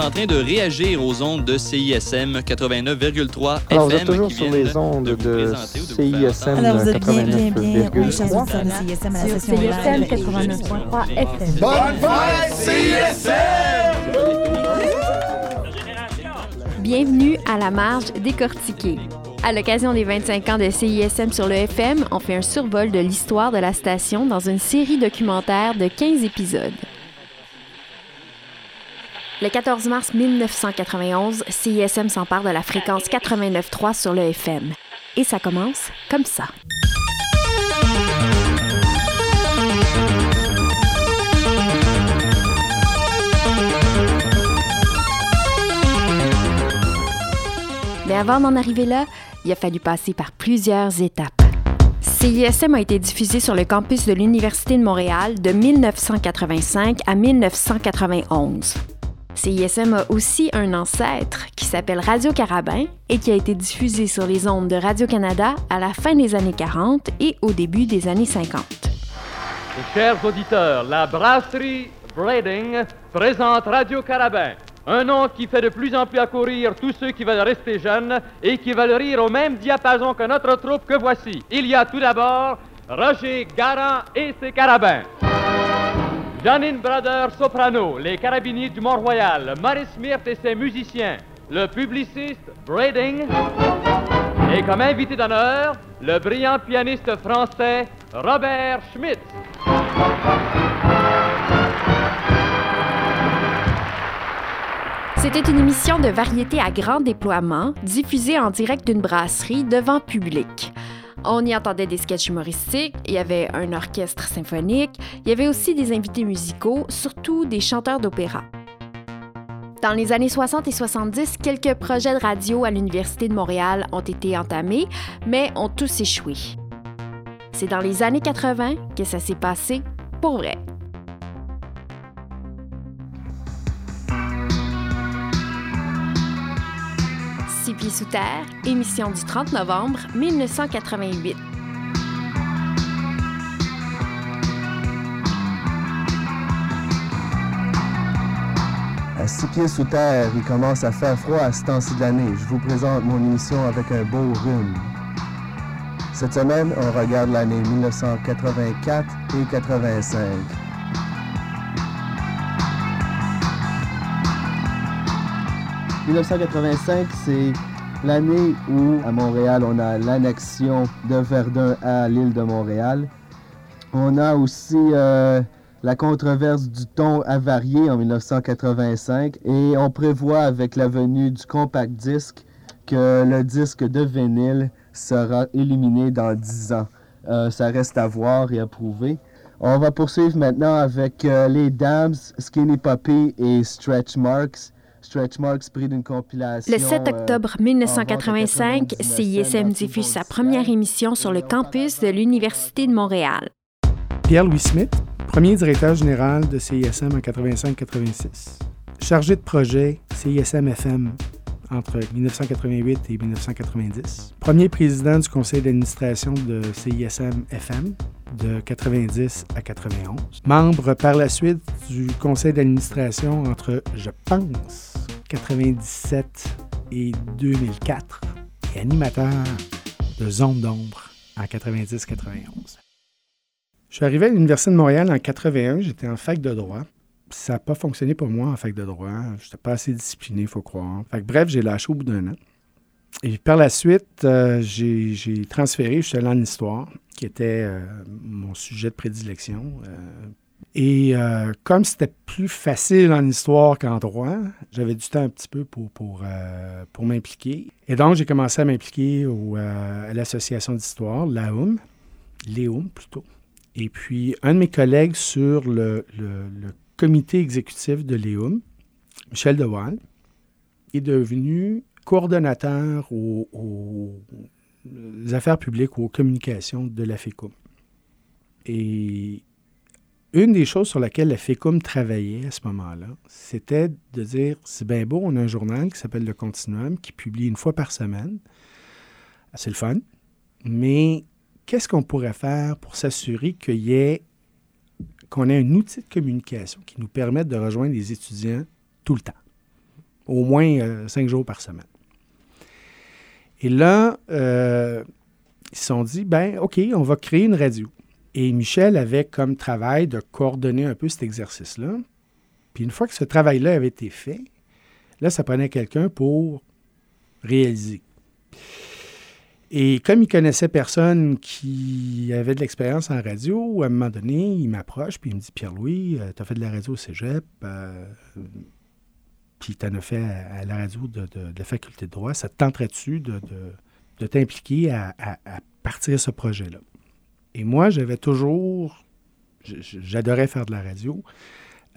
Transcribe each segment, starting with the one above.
en train de réagir aux ondes de CISM 89,3 Alors, vous êtes FM. toujours sur les ondes de CISM entendre. Alors, vous êtes bien, bien, bien 89,3. branchés sur CISM à la Sur station CISM live. 89.3 FM. Bienvenue à la marge décortiquée. À l'occasion des 25 ans de CISM sur le FM, on fait un survol de l'histoire de la station dans une série documentaire de 15 épisodes. Le 14 mars 1991, CISM s'empare de la fréquence 89.3 sur le FM. Et ça commence comme ça. Mais avant d'en arriver là, il a fallu passer par plusieurs étapes. CISM a été diffusé sur le campus de l'Université de Montréal de 1985 à 1991. CISM a aussi un ancêtre qui s'appelle Radio Carabin et qui a été diffusé sur les ondes de Radio-Canada à la fin des années 40 et au début des années 50. Chers auditeurs, la brasserie Brading présente Radio Carabin, un nom qui fait de plus en plus accourir tous ceux qui veulent rester jeunes et qui veulent rire au même diapason que notre troupe que voici. Il y a tout d'abord Roger Garant et ses carabins. Janine Brothers Soprano, les carabiniers du Mont-Royal, Maurice Smith et ses musiciens, le publiciste Brading, et comme invité d'honneur, le brillant pianiste français Robert Schmidt. C'était une émission de variété à grand déploiement, diffusée en direct d'une brasserie devant public. On y entendait des sketchs humoristiques, il y avait un orchestre symphonique, il y avait aussi des invités musicaux, surtout des chanteurs d'opéra. Dans les années 60 et 70, quelques projets de radio à l'Université de Montréal ont été entamés, mais ont tous échoué. C'est dans les années 80 que ça s'est passé pour vrai. Six pieds sous terre, émission du 30 novembre 1988. À six pieds sous terre, il commence à faire froid à ce temps-ci de l'année. Je vous présente mon émission avec un beau rhume. Cette semaine, on regarde l'année 1984 et 85. « 1985, c'est l'année où, à Montréal, on a l'annexion de Verdun à l'île de Montréal. On a aussi euh, la controverse du ton avarié en 1985 et on prévoit avec la venue du compact disque que le disque de vinyle sera éliminé dans 10 ans. Euh, ça reste à voir et à prouver. On va poursuivre maintenant avec euh, les Dams, Skinny Puppy et Stretch Marks. Stretch Marks pris d'une compilation. Le 7 euh, octobre en 1985, vente à 99 CISM diffuse sa première émission sur le campus de l'Université de Montréal. Pierre-Louis Smith, premier directeur général de CISM en 85-86. Chargé de projet CISM-FM entre 1988 et 1990. Premier président du conseil d'administration de CISM-FM de 90 à 91. Membre par la suite du conseil d'administration entre, je pense, 97 et 2004. Et animateur de Zone d'ombre en 90-91. Je suis arrivé à l'Université de Montréal en 81, j'étais en fac de droit. Ça n'a pas fonctionné pour moi en fac de droit. Je n'étais pas assez discipliné, il faut croire. Fait que, bref, j'ai lâché au bout d'un an. Et par la suite, euh, j'ai j'ai transféré, je suis allé en histoire, qui était euh, mon sujet de prédilection. euh. et euh, comme c'était plus facile en histoire qu'en droit, j'avais du temps un petit peu pour, pour, pour m'impliquer. Et donc, j'ai commencé à m'impliquer au, à l'association d'histoire, l'AUM, l'EUM plutôt. Et puis, un de mes collègues sur le, comité exécutif de l'EUM, Michel Dewaal, est devenu coordonnateur aux, aux affaires publiques ou aux communications de la FECUM. Et une des choses sur laquelle la FECUM travaillait à ce moment-là, c'était de dire, c'est bien beau, on a un journal qui s'appelle Le Continuum, qui publie une fois par semaine. C'est le fun. Mais qu'est-ce qu'on pourrait faire pour s'assurer qu'il y ait qu'on ait un outil de communication qui nous permette de rejoindre les étudiants tout le temps? Au moins euh, cinq jours par semaine. Et là, euh, ils se sont dit, ben OK, on va créer une radio. Et Michel avait comme travail de coordonner un peu cet exercice-là. Puis une fois que ce travail-là avait été fait, là, ça prenait quelqu'un pour réaliser. Et comme il connaissait personne qui avait de l'expérience en radio, à un moment donné, il m'approche puis il me dit Pierre-Louis, tu as fait de la radio au cégep, euh, puis tu en as fait à, la radio de, la faculté de droit. Ça te tenterait-tu de, de, t'impliquer à, à, partir ce projet-là? Et moi, j'avais toujours. J'adorais faire de la radio.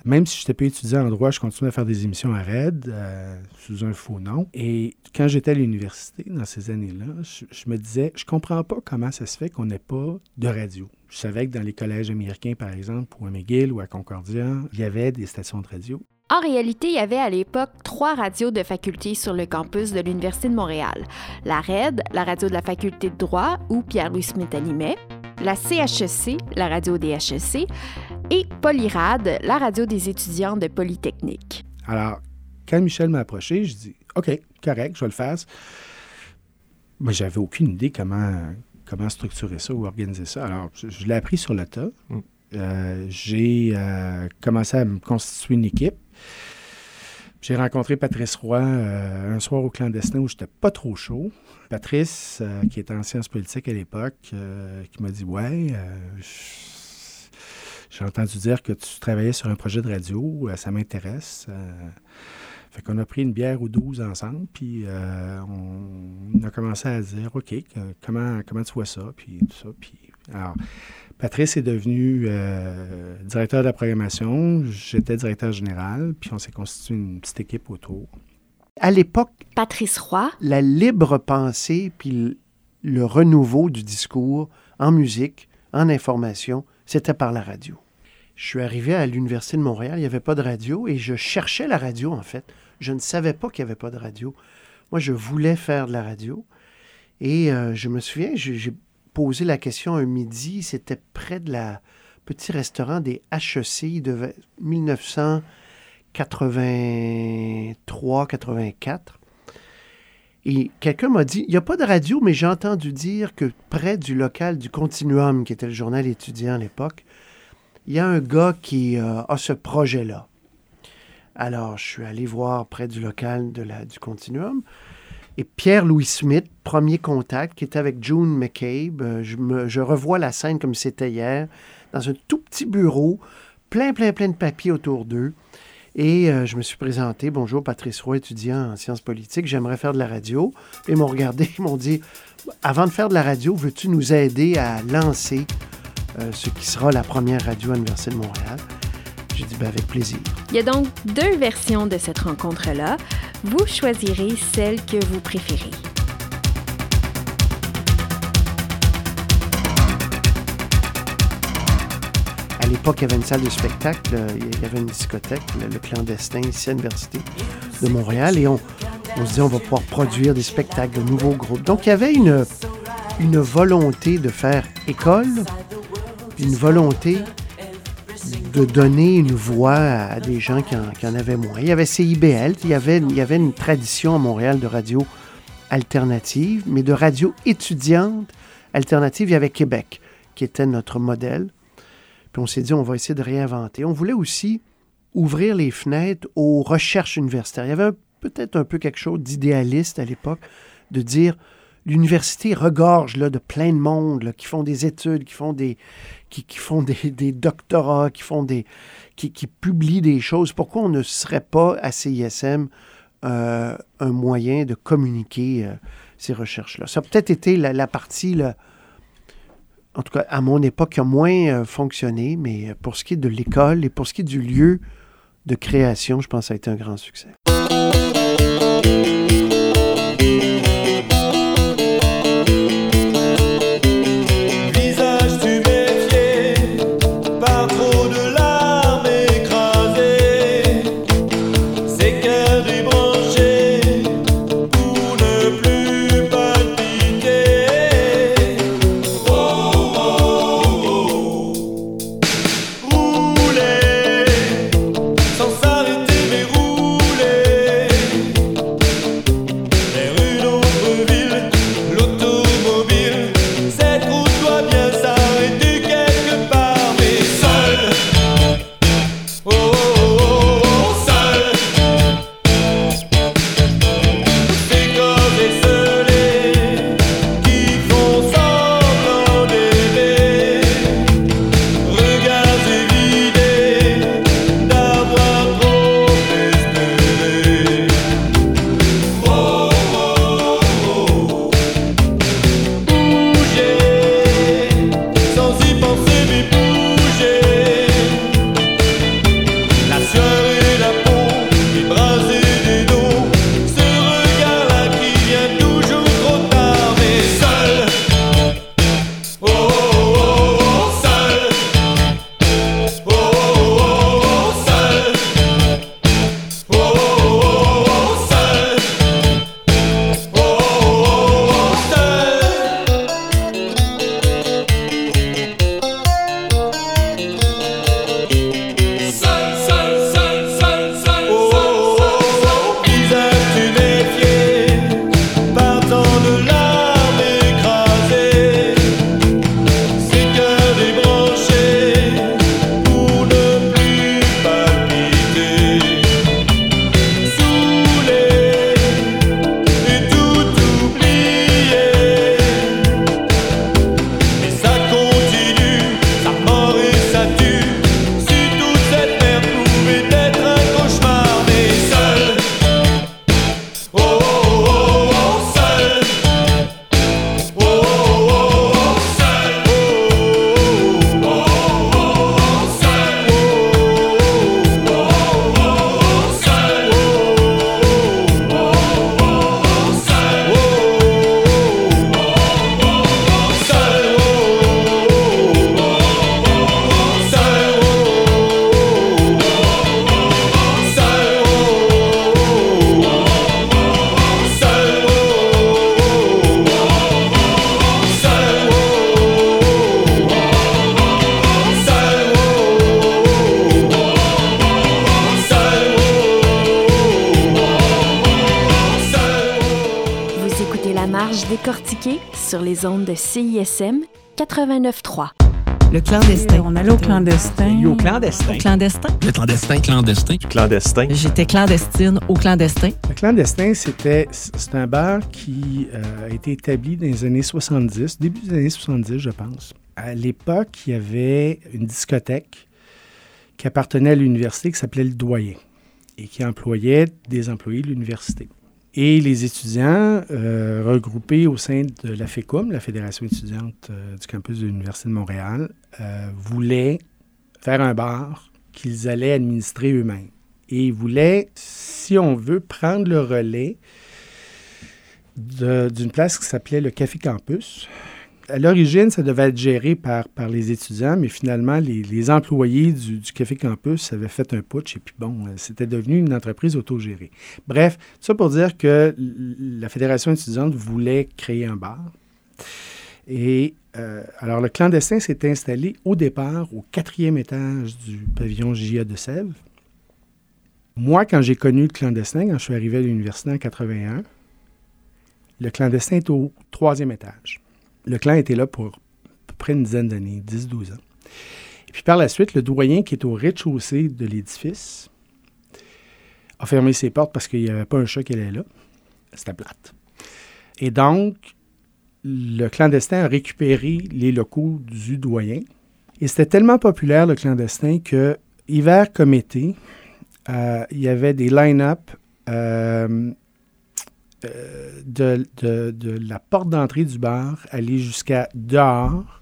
Même si je n'étais pas étudiant en droit, je continuais à faire des émissions à RAID euh, sous un faux nom. Et quand j'étais à l'université, dans ces années-là, je, me disais, je comprends pas comment ça se fait qu'on n'ait pas de radio. Je savais que dans les collèges américains, par exemple, ou à McGill ou à Concordia, il y avait des stations de radio. En réalité, il y avait à l'époque trois radios de faculté sur le campus de l'Université de Montréal. La RAID, la radio de la faculté de droit, où Pierre-Louis Smith animait, la CHEC, la radio des HEC, et Polyrad, la radio des étudiants de Polytechnique. Alors, quand Michel m'a approché, je dis OK, correct, je vais le faire. Mais j'avais aucune idée comment, comment structurer ça ou organiser ça. Alors, je, l'ai appris sur le tas. Mm. Euh, j'ai euh, commencé à me constituer une équipe. J'ai rencontré Patrice Roy euh, un soir au clandestin où j'étais pas trop chaud. Patrice, qui était en sciences politiques à l'époque, qui m'a dit Ouais, j'ai entendu dire que tu travaillais sur un projet de radio, euh, ça m'intéresse. Euh. fait qu'on a pris une bière ou douze ensemble, puis euh, on, a commencé à dire, OK, comment, comment tu vois ça, puis tout ça. Puis, alors, Patrice est devenu directeur de la programmation, j'étais directeur général, puis on s'est constitué une petite équipe autour. À l'époque, Patrice Roy, la libre pensée, puis le renouveau du discours en musique, en information, c'était par la radio. Je suis arrivé à l'Université de Montréal, il n'y avait pas de radio et je cherchais la radio en fait. Je ne savais pas qu'il n'y avait pas de radio. Moi, je voulais faire de la radio. Et euh, je me souviens, j'ai posé la question un midi, c'était près de la petit restaurant des HEC de 1983-84. Et quelqu'un m'a dit, il n'y a pas de radio, mais j'ai entendu dire que près du local du Continuum, qui était le journal étudiant à l'époque, il y a un gars qui euh, a ce projet-là. Alors, je suis allé voir près du local de la, du Continuum. Et Pierre-Louis Smith, premier contact, qui était avec June McCabe. Euh, je, revois la scène comme c'était hier, dans un tout petit bureau, plein, plein, plein de papiers autour d'eux. Et euh, je me suis présenté. Bonjour, Patrice Roy, étudiant en sciences politiques. J'aimerais faire de la radio. Ils m'ont regardé, ils m'ont dit Avant de faire de la radio, veux-tu nous aider à lancer euh, ce qui sera la première radio à l'Université de Montréal? J'ai dit, ben, avec plaisir. Il y a donc deux versions de cette rencontre-là. Vous choisirez celle que vous préférez. À l'époque, il y avait une salle de spectacle, il y avait une discothèque, le, clandestin, ici à l'Université de Montréal, et on, on se dit on va pouvoir produire des spectacles, de nouveaux groupes. Donc, il y avait une, une volonté de faire école, une volonté de donner une voix à des gens qui en, avaient moins. Il y avait CIBL, il y avait, une tradition à Montréal de radio alternative, mais de radio étudiante alternative. Il y avait Québec, qui était notre modèle. Puis on s'est dit, on va essayer de réinventer. On voulait aussi ouvrir les fenêtres aux recherches universitaires. Il y avait peut-être un peu quelque chose d'idéaliste à l'époque, de dire, l'université regorge là, de plein de monde qui font des études, qui font des, qui, font des, doctorats, qui, font des, qui, publient des choses. Pourquoi on ne serait pas à CISM euh, un moyen de communiquer euh, ces recherches-là? Ça a peut-être été la, partie, en tout cas à mon époque, qui a moins euh, fonctionné, mais pour ce qui est de l'école et pour ce qui est du lieu de création, je pense que ça a été un grand succès. Les ondes de CISM 89.3. Le clandestin. On allait au clandestin. Au clandestin. Au clandestin. Le clandestin. Clandestin. Clandestin. J'étais clandestine au clandestin. Le clandestin, c'était c'est un bar qui euh, a été établi dans les années 70, début des années 70, je pense. À l'époque, il y avait une discothèque qui appartenait à l'université qui s'appelait le Doyen et qui employait des employés de l'université. Et les étudiants euh, regroupés au sein de la FECUM, la Fédération étudiante euh, du campus de l'Université de Montréal, euh, voulaient faire un bar qu'ils allaient administrer eux-mêmes. Et ils voulaient, si on veut, prendre le relais d'une place qui s'appelait le Café Campus. À l'origine, ça devait être géré par, les étudiants, mais finalement, les, employés du, Café Campus avaient fait un putsch et puis bon, euh, c'était devenu une entreprise autogérée. Bref, tout ça pour dire que la Fédération étudiante voulait créer un bar. Et euh, alors, le clandestin s'est installé au départ au quatrième étage du pavillon JA de Sèvres. Moi, quand j'ai connu le clandestin, quand je suis arrivé à l'université en 81, le clandestin est au troisième étage. Le clan était là pour à peu près une dizaine d'années, 10-12 ans. Et puis par la suite, le doyen qui est au rez-de-chaussée de l'édifice a fermé ses portes parce qu'il n'y avait pas un chat qui allait là. C'était plate. Et donc, le clandestin a récupéré les locaux du doyen. Et c'était tellement populaire, le clandestin, que hiver comme été, euh, il y avait des line-up euh, de, de- de la porte d'entrée du bar, aller jusqu'à dehors,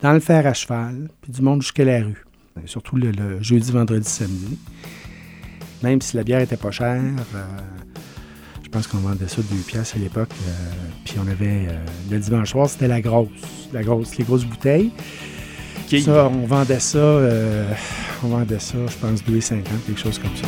dans le fer à cheval, puis du monde jusqu'à la rue. Et surtout le, le jeudi, vendredi, samedi. Même si la bière était pas chère, euh, je pense qu'on vendait ça deux piastres à l'époque. euh, puis on avait euh, le dimanche soir, c'était la grosse, la grosse, les grosses bouteilles. Ça, on vendait ça, euh, on vendait ça, je pense 2,50, quelque chose comme ça.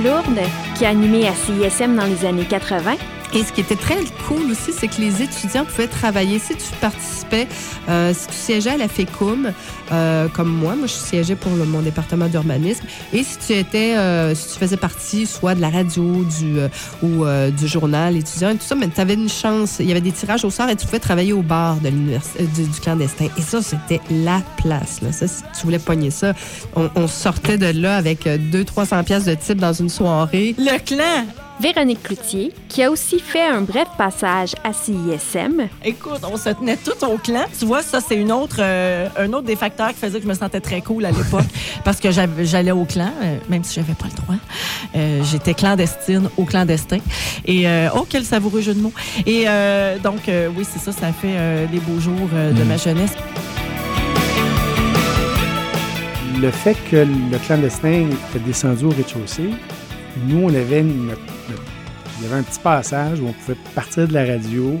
Plourde, qui a animé à CISM dans les années 80, Et ce qui était très cool aussi, c'est que les étudiants pouvaient travailler. Si tu participais, euh, si tu siégeais à la FECUM, euh, comme moi, moi je siégeais pour mon département d'urbanisme, et si tu étais, euh, si tu faisais partie soit de la radio du, euh, ou euh, du journal étudiant et tout ça, mais tu avais une chance, il y avait des tirages au sort et tu pouvais travailler au bar de euh, du, du clandestin. Et ça, c'était la place. Là. Ça, si tu voulais pogner ça, on, on sortait de là avec 200-300 pièces de type dans une soirée. Le clan! Véronique Cloutier, qui a aussi fait un bref passage à CISM, Écoute, on se tenait tout au clan. Tu vois, ça, c'est une autre, euh, un autre des facteurs qui faisait que je me sentais très cool à l'époque. parce que j'avais- j'allais au clan, euh, même si j'avais pas le droit. Euh, J'étais clandestine au clandestin. Et, euh, oh, quel savoureux jeu de mots. Et euh, donc, euh, oui, c'est ça, ça a fait euh, les beaux jours euh, de ma jeunesse. Le fait que le clandestin était descendu au rez-de-chaussée, nous, on avait un petit passage où on pouvait partir de la radio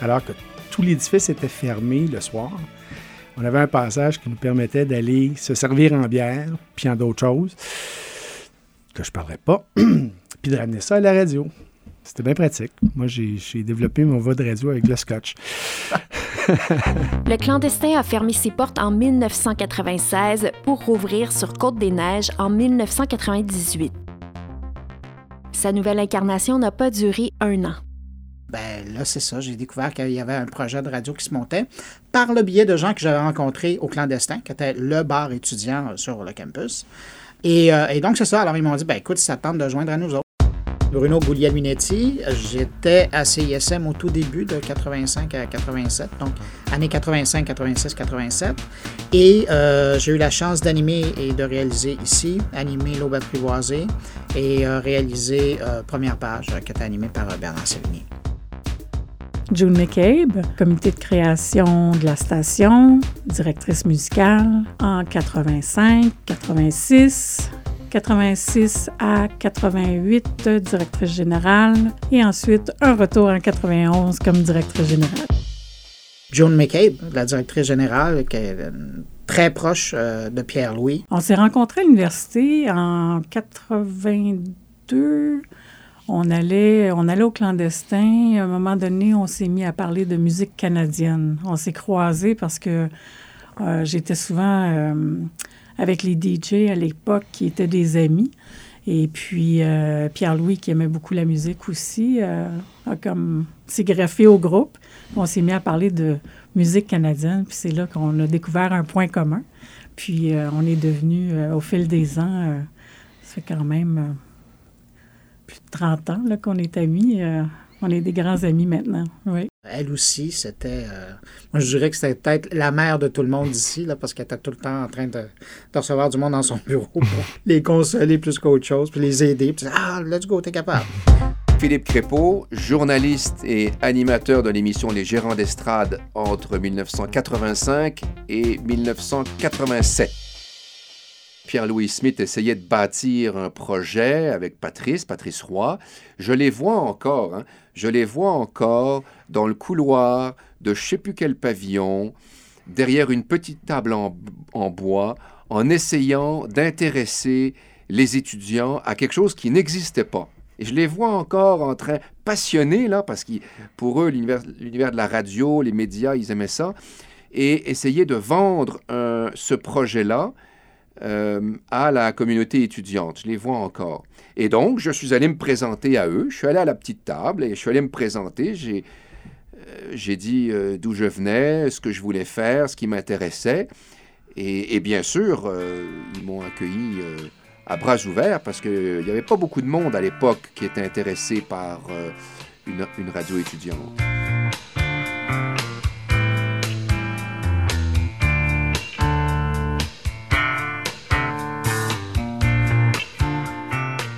alors que tout l'édifice était fermé le soir. On avait un passage qui nous permettait d'aller se servir en bière, puis en d'autres choses, que je ne parlerai pas, puis de ramener ça à la radio. C'était bien pratique. Moi, j'ai j'ai développé mon voix de radio avec le scotch. le clandestin a fermé ses portes en 1996 pour rouvrir sur Côte-des-Neiges en 1998. Sa nouvelle incarnation n'a pas duré un an. Ben là, c'est ça. J'ai découvert qu'il y avait un projet de radio qui se montait par le biais de gens que j'avais rencontrés au clandestin, qui était le bar étudiant sur le campus. Et, euh, donc, c'est ça. Alors, ils m'ont dit, ben écoute, ça te tente de joindre à nous autres. Bruno Guglielminetti, j'étais à CISM au tout début de 85 à 87, donc année 85, 86, 87. Et euh, j'ai eu la chance d'animer et de réaliser ici, animer l'Aube apprivoisée et euh, réaliser euh, Première Page, qui était animée par Bernard Sévigny. June McCabe, comité de création de la station, directrice musicale en 85, 86, 86 à 88, directrice générale, et ensuite un retour en 91 comme directrice générale. June McCabe, la directrice générale, qui est très proche euh, de Pierre-Louis. On s'est rencontrés à l'université en 82. On allait, on allait au clandestin. À un moment donné, on s'est mis à parler de musique canadienne. On s'est croisés parce que Euh, J'étais souvent euh, avec les DJ à l'époque qui étaient des amis. Et puis, euh, Pierre-Louis, qui aimait beaucoup la musique aussi, euh, a comme s'est greffé au groupe. On s'est mis à parler de musique canadienne. Puis c'est là qu'on a découvert un point commun. Puis euh, on est devenus, au fil des ans, ça fait quand même plus de 30 ans qu'on est amis. On est des grands amis maintenant. Oui. Elle aussi, c'était. euh, moi, je dirais que c'était peut-être la mère de tout le monde ici, là, parce qu'elle était tout le temps en train de, de recevoir du monde dans son bureau pour les consoler plus qu'autre chose, puis les aider. Puis, ah, let's go, t'es capable. Philippe Crépeau, journaliste et animateur de l'émission Les Gérants d'estrade entre 1985 et 1987. Pierre-Louis Smith essayait de bâtir un projet avec Patrice, Patrice Roy. Je les vois encore, hein, je les vois encore dans le couloir de je sais plus quel pavillon, derrière une petite table en, bois, en essayant d'intéresser les étudiants à quelque chose qui n'existait pas. Et je les vois encore en train, passionnés, là, parce que pour eux, l'univers de la radio, les médias, ils aimaient ça, et essayer de vendre un- ce projet-là euh, à la communauté étudiante. Je les vois encore. Et donc, je suis allé me présenter à eux. Je suis allé à la petite table et je suis allé me présenter. J'ai euh, dit euh, d'où je venais, ce que je voulais faire, ce qui m'intéressait. Et, bien sûr, ils m'ont accueilli à bras ouverts parce qu'il n'y avait pas beaucoup de monde à l'époque qui était intéressé par une radio étudiante.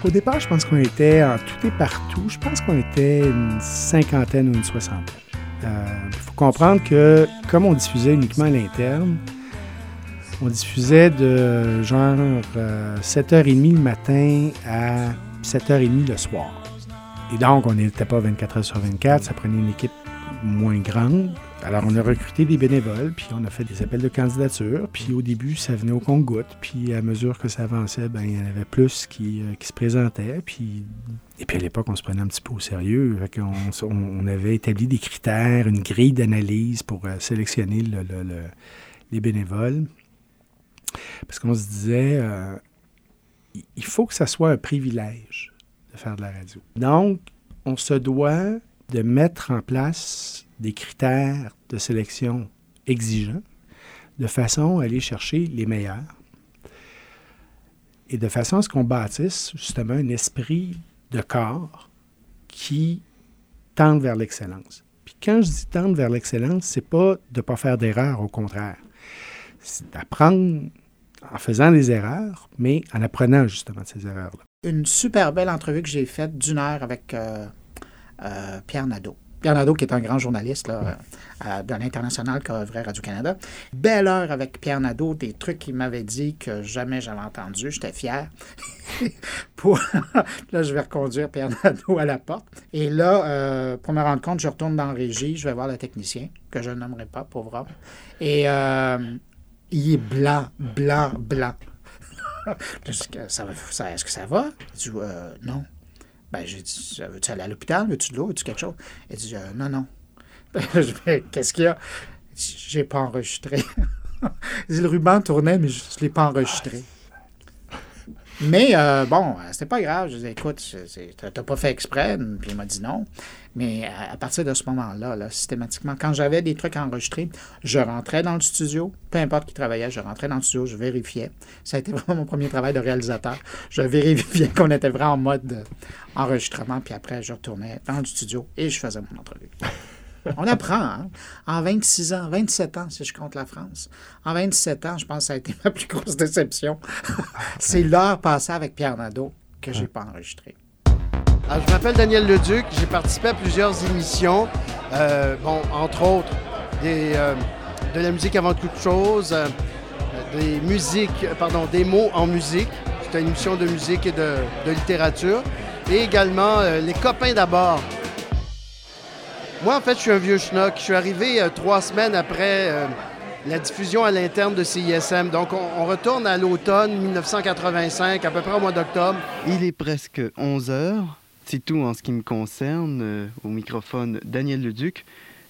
Au départ, je pense qu'on était en tout et partout, je pense qu'on était une cinquantaine ou une soixantaine. Il faut comprendre que comme on diffusait uniquement à l'interne, on diffusait de genre euh, 7h30 le matin à 7h30 le soir. Et donc, on n'était pas 24 heures sur 24, ça prenait une équipe moins grande. Alors, on a recruté des bénévoles, puis on a fait des appels de candidature. Puis au début, ça venait au compte-goutte. Puis à mesure que ça avançait, ben, il y en avait plus qui, euh, qui se présentaient. Puis... Et puis à l'époque, on se prenait un petit peu au sérieux. On, avait établi des critères, une grille d'analyse pour euh, sélectionner le- le- le- les bénévoles. Parce qu'on se disait, euh, il faut que ça soit un privilège de faire de la radio. Donc, on se doit de mettre en place des critères de sélection exigeants de façon à aller chercher les meilleurs et de façon à ce qu'on bâtisse justement un esprit de corps qui tende vers l'excellence. Puis quand je dis tendre vers l'excellence, c'est pas de ne pas faire d'erreurs, au contraire. C'est d'apprendre en faisant des erreurs, mais en apprenant justement de ces erreurs-là. Une super belle entrevue que j'ai faite d'une heure avec euh, euh, Pierre Nadeau. Pierre Nadeau, qui est un grand journaliste là, euh, de l'international qui œuvrait Radio-Canada. Belle heure avec Pierre Nadeau, des trucs qu'il m'avait dit que jamais j'avais entendu. J'étais fier. pour... là, je vais reconduire Pierre Nadeau à la porte. Et là, euh, pour me rendre compte, je retourne dans la régie, je vais voir le technicien, que je ne nommerai pas, pauvre homme. Et euh, il est blanc, blanc, blanc. Est-ce que ça, va- est-ce que ça va? Il dit, euh, non. Ben, j'ai dit, veux-tu aller à l'hôpital? Veux-tu de l'eau? Veux-tu quelque chose? Il dit, euh, non, non. Ben, qu'est-ce qu'il y a? J'ai pas enregistré. Le ruban tournait, mais je ne l'ai pas enregistré. Mais euh, bon, euh, c'était pas grave. Je disais, écoute, t'as pas fait exprès. Puis il m'a dit non. Mais à, à partir de ce moment-là, là, systématiquement, quand j'avais des trucs enregistrés, je rentrais dans le studio. Peu importe qui travaillait, je rentrais dans le studio, je vérifiais. Ça a été vraiment mon premier travail de réalisateur. Je vérifiais qu'on était vraiment en mode euh, enregistrement. Puis après, je retournais dans le studio et je faisais mon entrevue. On apprend, hein? En 26 ans, 27 ans, si je compte la France. En 27 ans, je pense que ça a été ma plus grosse déception. C'est l'heure passée avec Pierre Nadeau que j'ai pas enregistré. Alors, je m'appelle Daniel Leduc. J'ai participé à plusieurs émissions. Euh, bon, entre autres, euh, de la musique avant toute chose, euh, des musiques, pardon, des mots en musique. C'était une émission de musique et de, littérature. Et également Les copains d'abord. Moi, en fait, je suis un vieux schnock. Je suis arrivé trois semaines après la diffusion à l'interne de CISM. Donc, on, on retourne à l'automne 1985, à peu près au mois d'octobre. Il est presque 11 heures. C'est tout en ce qui me concerne. Euh, au microphone, Daniel Leduc.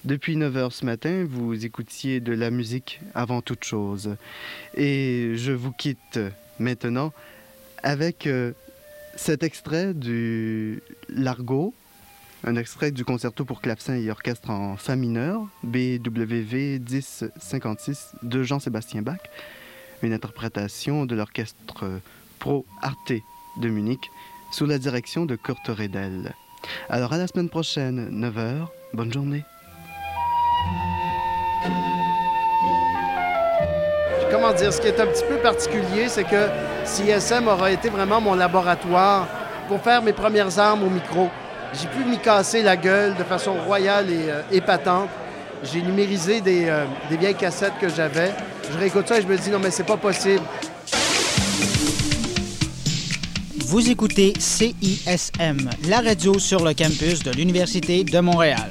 Depuis 9h ce matin, vous écoutiez de la musique avant toute chose. Et je vous quitte maintenant avec euh, cet extrait du Largo, un extrait du concerto pour clavecin et orchestre en fa mineur, BWV 1056 de Jean-Sébastien Bach, une interprétation de l'orchestre Pro Arte de Munich sous la direction de Kurt Redel. Alors à la semaine prochaine, 9h, bonne journée. comment dire, ce qui est un petit peu particulier, c'est que CSM aura été vraiment mon laboratoire pour faire mes premières armes au micro. J'ai pu m'y casser la gueule de façon royale et euh, épatante. J'ai numérisé des, euh, des vieilles cassettes que j'avais. Je réécoute ça et je me dis non mais c'est pas possible. Vous écoutez CISM, la radio sur le campus de l'Université de Montréal.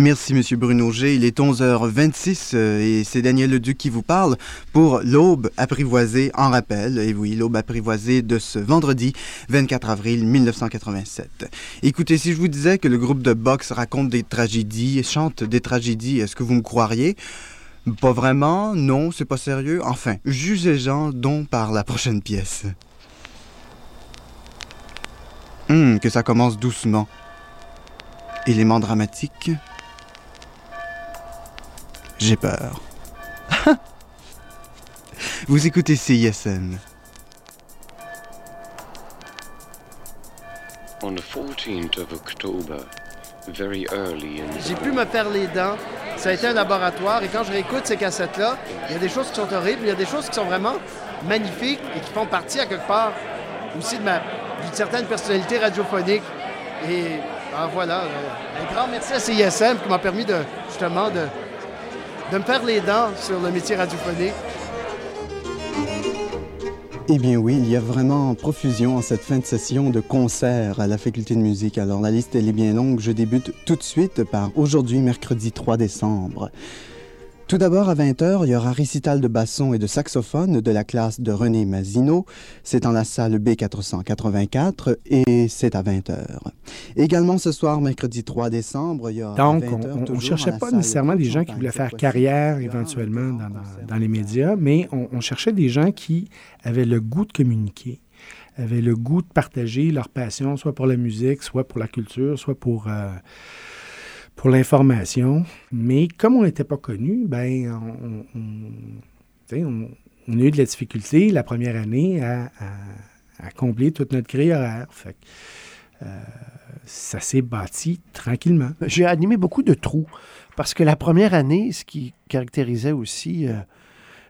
Merci, Monsieur Bruno G. Il est 11h26 euh, et c'est Daniel Leduc qui vous parle pour l'aube apprivoisée en rappel. Et oui, l'aube apprivoisée de ce vendredi 24 avril 1987. Écoutez, si je vous disais que le groupe de boxe raconte des tragédies, chante des tragédies, est-ce que vous me croiriez? Pas vraiment, non, c'est pas sérieux. Enfin, jugez-en donc par la prochaine pièce. Hum, que ça commence doucement. Élément dramatique, j'ai peur. Vous écoutez CISN. J'ai pu me faire les dents. Ça a été un laboratoire et quand je réécoute ces cassettes-là, il y a des choses qui sont horribles, il y a des choses qui sont vraiment magnifiques et qui font partie à quelque part aussi de ma d'une certaine personnalité radiophonique. Et ben, voilà, un grand merci à CISM qui m'a permis de justement de, de me faire les dents sur le métier radiophonique. Eh bien oui, il y a vraiment profusion en cette fin de session de concert à la faculté de musique. Alors la liste elle est bien longue, je débute tout de suite par aujourd'hui mercredi 3 décembre. Tout d'abord, à 20h, il y aura récital de basson et de saxophone de la classe de René Mazino. C'est dans la salle B484 et c'est à 20h. Également ce soir, mercredi 3 décembre, il y aura. Donc, on ne cherchait pas nécessairement des gens qui voulaient faire carrière éventuellement dans, dans, les médias, mais on, on, cherchait des gens qui avaient le goût de communiquer avaient le goût de partager leur passion, soit pour la musique, soit pour la culture, soit pour euh, pour l'information. Mais comme on n'était pas connu, ben, on, a eu de la difficulté la première année à, combler toute notre grille horaire. Fait euh, ça s'est bâti tranquillement. J'ai animé beaucoup de trous parce que la première année, ce qui caractérisait aussi euh,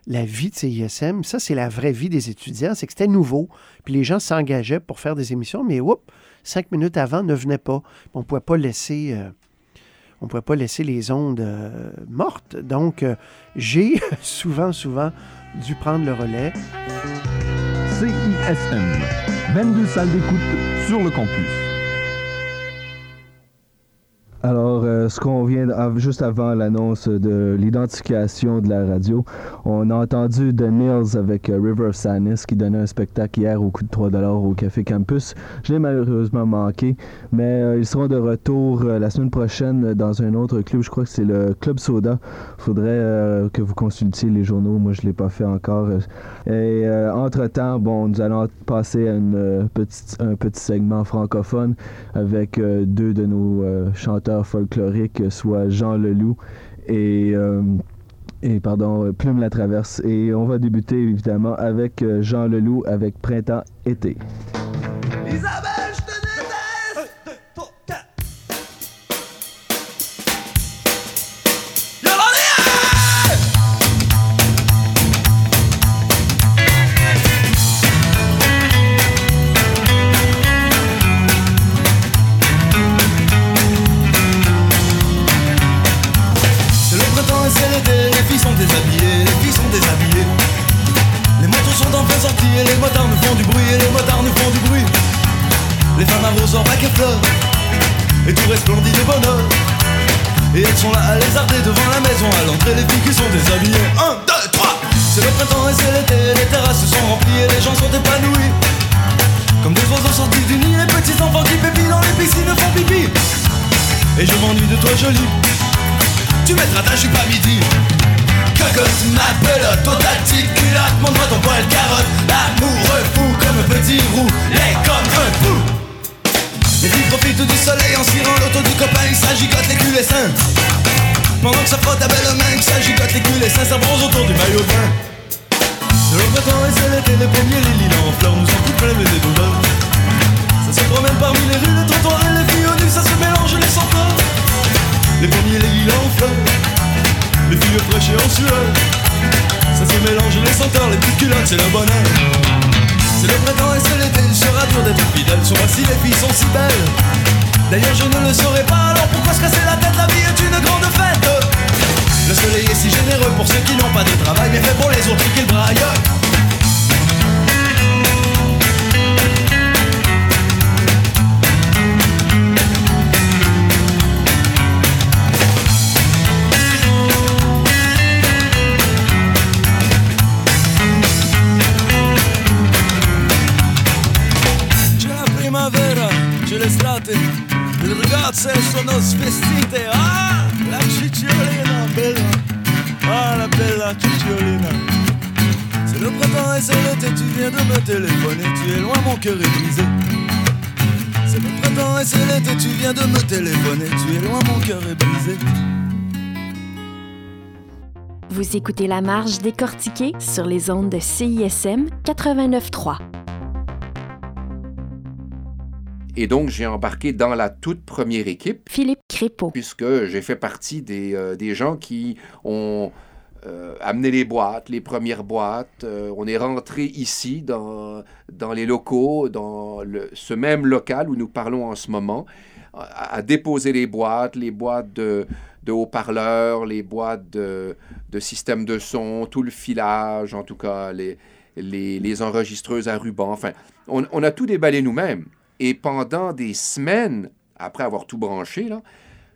la vie de CISM, ça, c'est la vraie vie des étudiants, c'est que c'était nouveau. Puis les gens s'engageaient pour faire des émissions, mais oups, cinq minutes avant, ne venaient pas. On ne pouvait pas laisser. Euh, on ne pouvait pas laisser les ondes euh, mortes. Donc, euh, j'ai souvent, souvent dû prendre le relais. CISM, 22 salles d'écoute sur le campus. Ce qu'on vient juste avant l'annonce de l'identification de la radio, on a entendu The Mills avec euh, River Sadness qui donnait un spectacle hier au coût de 3 au Café Campus. Je l'ai malheureusement manqué, mais euh, ils seront de retour la semaine prochaine dans un autre club. Je crois que c'est le Club Soda. Il faudrait que vous consultiez les journaux. Moi, je l'ai pas fait encore. Et entre-temps, bon, nous allons passer à un petit segment francophone avec deux de nos chanteurs folklorique, soit Jean Leloup et, euh, et pardon, Plume la Traverse. Et on va débuter évidemment avec euh, Jean Leloup avec Printemps-été. Pelote, ton tactique culotte, montre-moi ton poil carotte. L'amoureux fou comme un petit roulé comme un fou. Les filles profitent du soleil en cirant l'auto du copain, il s'agigote les culs et seins. Pendant que ça frotte ta belle main, que ça les culs et seins, ça bronze autour du maillot de bain. Le printemps et c'est l'été, les premiers les lilas en fleurs nous ont tout plein le nez d'odeur. Ça se promène parmi les rues, les trottoirs et les filles au nu, ça se mélange les senteurs. Les premiers les lilas en fleurs, les filles fraîches et en sueur. Ça se mélange les senteurs, les petites culottes, c'est le bonheur. C'est le printemps et c'est l'été, il sera dur d'être fidèle, sur si les filles sont si belles. D'ailleurs je ne le saurais pas, alors pourquoi se casser la tête, la vie est une grande fête. Le soleil est si généreux pour ceux qui n'ont pas de travail, bien fait pour les autres qu'ils braillent. C'è l'estate, le ragazze sono svestite. Ah, la cicciolina bella, ah la bella cicciolina. C'est le printemps et c'est l'été, tu viens de me téléphoner, tu es loin, mon cœur est brisé. C'est le printemps et c'est l'été, tu viens de me téléphoner, tu es loin, mon cœur est brisé. Vous écoutez La Marge décortiquée sur les ondes de CISM 89.3. Et donc, j'ai embarqué dans la toute première équipe. Philippe Crépeau. Puisque j'ai fait partie des, euh, des gens qui ont euh, amené les boîtes, les premières boîtes. Euh, on est rentré ici, dans, dans les locaux, dans le, ce même local où nous parlons en ce moment, à, à déposer les boîtes, les boîtes de, de haut-parleurs, les boîtes de, de systèmes de son, tout le filage, en tout cas, les, les, les enregistreuses à ruban. Enfin, on, on a tout déballé nous-mêmes. Et pendant des semaines, après avoir tout branché, là,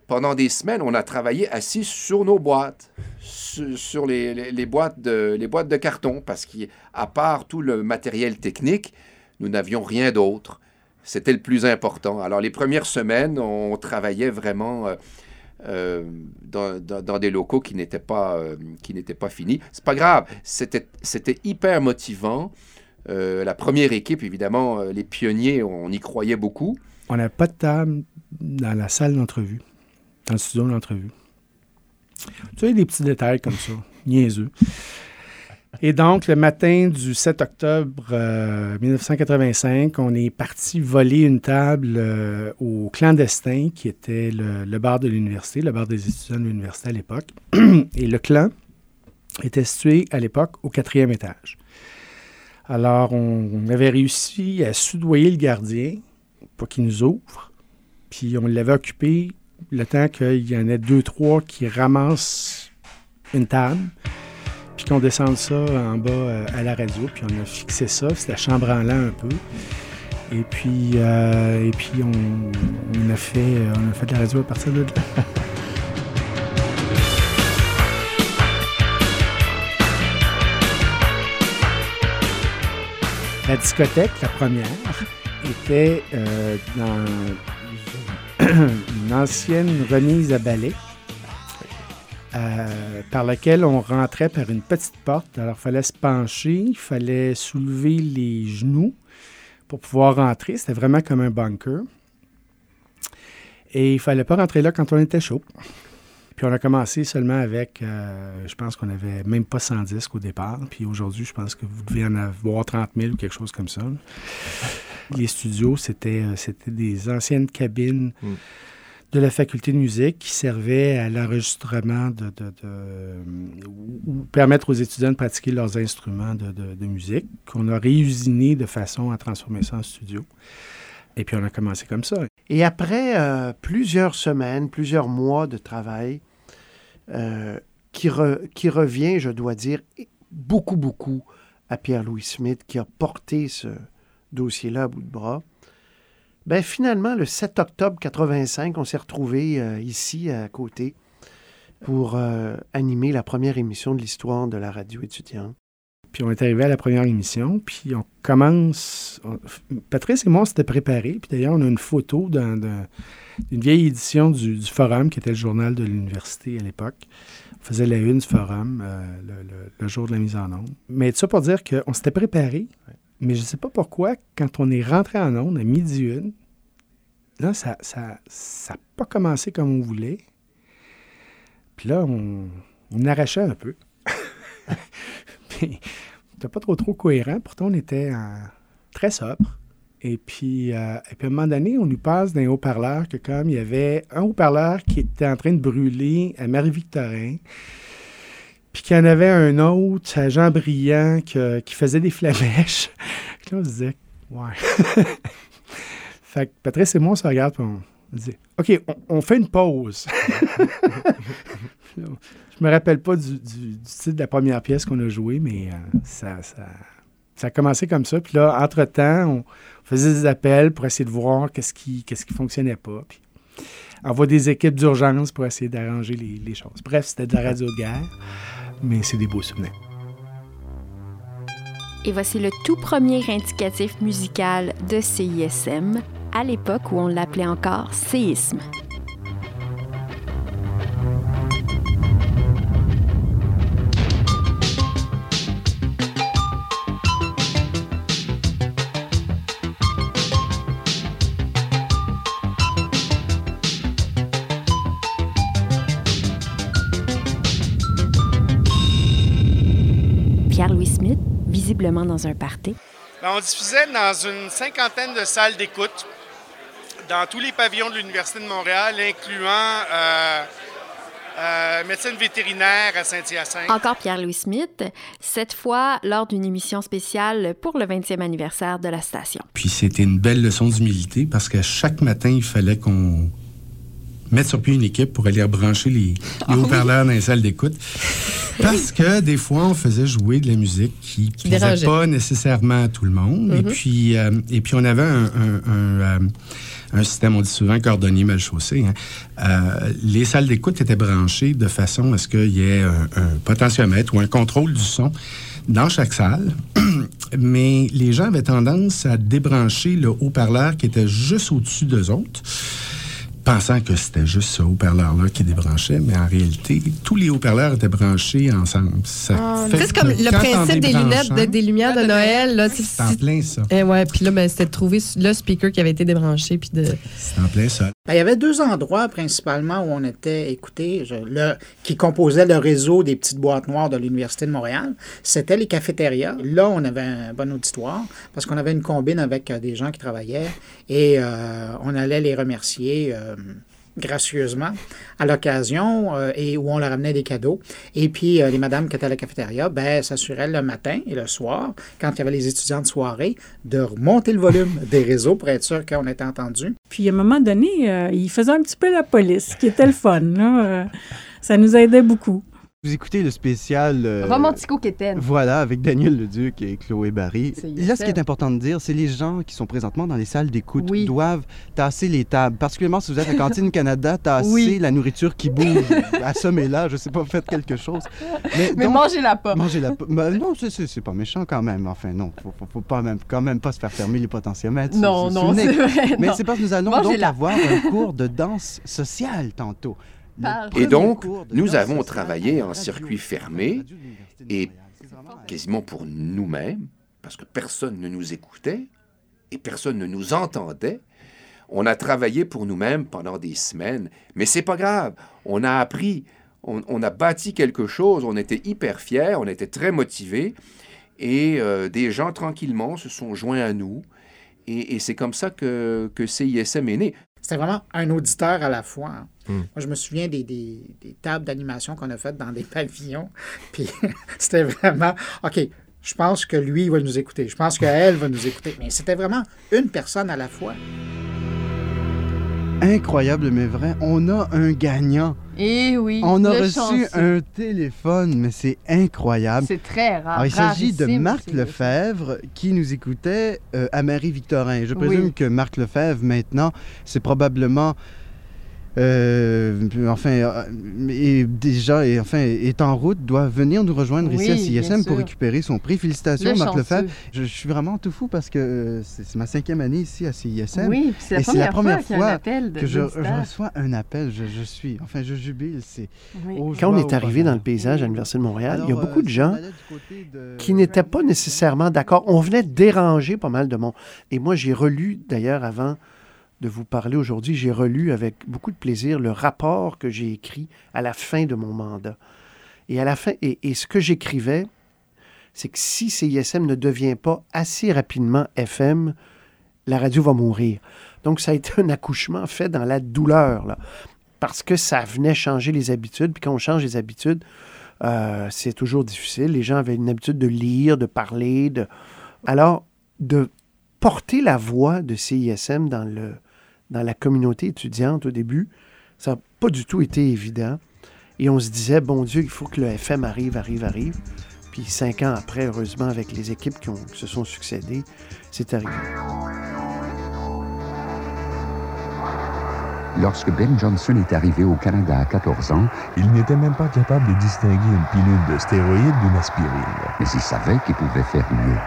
pendant des semaines, on a travaillé assis sur nos boîtes, sur, les, boîtes de, carton, parce qu'à part tout le matériel technique, nous n'avions rien d'autre. C'était le plus important. Alors, les premières semaines, on travaillait vraiment euh, euh, dans des locaux qui n'étaient pas, euh, qui n'étaient pas finis. C'est pas grave. C'était c'était hyper motivant. Euh, la première équipe, évidemment, euh, les pionniers, on y croyait beaucoup. On n'avait pas de table dans la salle d'entrevue, dans le studio d'entrevue. Tu sais, des petits détails comme ça, niaiseux. Et donc, le matin du 7 octobre euh, 1985, on est parti voler une table euh, au clandestin, qui était le, le bar de l'université, le bar des étudiants de l'université à l'époque. Et le clan était situé à l'époque au quatrième étage. Alors, on, avait réussi à soudoyer le gardien pour qu'il nous ouvre. Puis on l'avait occupé le temps qu'il y en ait deux, trois qui ramassent une table, puis qu'on descende ça en bas euh, à la radio, puis on a fixé ça. C'était chambranlant un peu. Et puis, euh, et puis on, on a fait, euh, on a fait de la radio à partir de là. La discothèque, la première, était euh, dans une ancienne remise à balai euh, par laquelle on rentrait par une petite porte. Alors, il fallait se pencher, il fallait soulever les genoux pour pouvoir rentrer. C'était vraiment comme un bunker. Et il fallait pas rentrer là quand on était chaud. Puis on a commencé seulement avec, euh, je pense qu'on n'avait même pas 100 disques au départ. Puis aujourd'hui, je pense que vous devez en avoir 30 000 ou quelque chose comme ça. Les studios, c'était euh, c'était des anciennes cabines Mm. de la faculté de musique qui servaient à l'enregistrement de, de- de- ou permettre aux étudiants de pratiquer leurs instruments de, de- de musique, qu'on a réusiné de façon à transformer ça en studio. Et puis on a commencé comme ça. Et après euh, plusieurs semaines, plusieurs mois de travail, euh, qui, re- qui revient, je dois dire, beaucoup, beaucoup à Pierre-Louis Smith, qui a porté ce dossier-là à bout de bras, ben finalement, le 7 octobre 85, on s'est retrouvés euh, ici à côté pour animer la première émission de l'histoire de la radio étudiante. Puis on est arrivé à la première émission, puis on commence. Patrice et moi, on s'était préparés. Puis d'ailleurs, on a une photo d'un- d'un- d'une vieille édition du, Forum, qui était le journal de l'université à l'époque. On faisait la une du Forum euh, le, jour de la mise en onde. Mais tout ça pour dire qu'on s'était préparés, mais je ne sais pas pourquoi, quand on est rentré en onde à midi une, là, ça n'a ça, pas commencé comme on voulait. Puis là, on, on arrachait un peu. C'était pas trop trop cohérent. Pourtant, on était euh, très sobre. Et puis, euh, et puis, à un moment donné, on nous passe d'un haut-parleur que comme il y avait un haut-parleur qui était en train de brûler à Marie-Victorin, puis qu'il y en avait un autre à Jean Briand qui faisait des flamèches. Là, on se disait, ouais. fait que Patrice et moi, on se regarde, puis on dit, OK, on, on fait une pause. Je me rappelle pas du, titre de la première pièce qu'on a jouée, mais euh, ça, ça, ça a commencé comme ça. Puis là, entre-temps, on faisait des appels pour essayer de voir qu'est-ce qui qu'est-ce qui fonctionnait pas. Puis envoie des équipes d'urgence pour essayer d'arranger les, choses. Bref, c'était de la radio guerre, mais c'est des beaux souvenirs. Et voici le tout premier indicatif musical de CISM, à l'époque où on l'appelait encore séisme. Visiblement dans un party. Ben, on diffusait dans une cinquantaine de salles d'écoute dans tous les pavillons de l'Université de Montréal, incluant euh, euh, médecine vétérinaire à Saint-Hyacinthe. Encore Pierre-Louis Smith, cette fois lors d'une émission spéciale pour le 20e anniversaire de la station. Puis c'était une belle leçon d'humilité parce que chaque matin, il fallait qu'on mette sur pied une équipe pour aller rebrancher les, les haut-parleurs dans les salles d'écoute. Parce que des fois, on faisait jouer de la musique qui ne plaisait dérangeait. pas nécessairement à tout le monde. Et, Mhm. puis, euh, et puis, on avait un, un- un, euh, un système, on dit souvent cordonnier mal chaussé. hein. Euh, les salles d'écoute étaient branchées de façon à ce qu'il y ait un, un potentiomètre ou un contrôle du son dans chaque salle. Mais les gens avaient tendance à débrancher le haut-parleur qui était juste au-dessus d'eux autres, pensant que c'était juste ce haut-parleur-là qui débranchait. Mais en réalité, tous les haut-parleurs étaient branchés ensemble. Ah, c'est comme le principe des lunettes, de- des lumières de Noël. Là, C'est en plein ça. Eh ouais, puis là, ben, c'était de trouver le speaker qui avait été débranché. Puis de... C'est en plein ça. Ben, il y avait deux endroits principalement où on était écouté, je- le, qui composaient le réseau des petites boîtes noires de l'Université de Montréal. C'était les cafétérias. Là, on avait un bon auditoire parce qu'on avait une combine avec euh, des gens qui travaillaient et euh, on allait les remercier. euh, gracieusement à l'occasion euh, et où on leur amenait des cadeaux. Et puis, euh, les madames qui étaient à la cafétéria, ben, s'assuraient le matin et le soir, quand il y avait les étudiants de soirée, de remonter le volume des réseaux pour être sûr qu'on était entendu. Puis à un moment donné, euh, il faisait un petit peu la police, ce qui était le fun. Euh, ça nous aidait beaucoup. Vous écoutez le spécial. euh, Romantico-quétaine. Voilà, avec Daniel Leduc et Chloé Barry. Là, ce qui est important de dire, c'est les gens qui sont présentement dans les salles d'écoute Oui. doivent tasser les tables. Particulièrement si vous êtes à Cantine Canada, tasser Oui. la nourriture qui bouge. Assommez-la, je sais pas, faites quelque chose. Mais donc- mangez-la pas. Mangez-la pas. Ben non, c'est- c'est c'est pas méchant quand même. Enfin, non, faut, faut, faut pas même, quand même pas se faire fermer les potentiomètres. Non, C'est- non, c'est vrai, Mais non. c'est parce que nous allons donc avoir un cours de danse sociale tantôt. Et donc, nous avons travaillé en circuit fermé et quasiment pour nous-mêmes, parce que personne ne nous écoutait et personne ne nous entendait. On a travaillé pour nous-mêmes pendant des semaines, mais c'est pas grave. On a appris, on, on a bâti quelque chose, on était hyper fiers, on était très motivés et euh, des gens tranquillement se sont joints à nous. Et, et c'est comme ça que, que CISM est né. C'était vraiment un auditeur à la fois. hein. Mm. Moi, je me souviens des, des- des tables d'animation qu'on a faites dans des pavillons. Puis c'était vraiment, OK, je pense que lui va nous écouter. Je pense qu'elle va nous écouter. Mais c'était vraiment une personne à la fois. Incroyable, mais vrai. On a un gagnant. Eh oui. On a reçu chanceux. un téléphone, mais c'est incroyable. C'est très rare. Alors, il s'agit de Marc Lefebvre qui nous écoutait euh, à Marie-Victorin. Je présume Oui. que Marc Lefebvre, maintenant, c'est probablement euh, enfin, euh, et déjà, et, enfin, est en route, doit venir nous rejoindre ici à CISM pour récupérer son prix. Félicitations, Le Marc chanceux. Lefebvre. Je, je suis vraiment tout fou parce que euh, c'est ma cinquième année ici à CISM. Oui, puis c'est la Et première fois première qu'il y a un fois appel de- que je, reçois un appel. Je, je suis, enfin, je jubile. C'est Oui. Quand on est arrivé dans le paysage à l'Université de Montréal, il y a beaucoup euh, de gens de- qui n'étaient pas nécessairement d'accord. On venait déranger pas mal de monde. Et moi, j'ai relu, d'ailleurs, avant de vous parler aujourd'hui, j'ai relu avec beaucoup de plaisir le rapport que j'ai écrit à la fin de mon mandat. Et à la fin, et, ce que j'écrivais, c'est que si CISM ne devient pas assez rapidement FM, la radio va mourir. Donc, ça a été un accouchement fait dans la douleur, parce que ça venait changer les habitudes. Puis quand on change les habitudes, euh, c'est toujours difficile. Les gens avaient une habitude de lire, de parler. De... Alors, de porter la voix de CISM dans, le, dans la communauté étudiante au début, ça n'a pas du tout été évident. Et on se disait, bon Dieu, il faut que le FM arrive, arrive, arrive. Puis cinq ans après, heureusement, avec les équipes qui, ont- qui se sont succédées, c'est arrivé. Lorsque Ben Johnson est arrivé au Canada à 14 ans, Il n'était même pas capable de distinguer une pilule de stéroïde d'une aspirine. mais il savait qu'il pouvait faire mieux.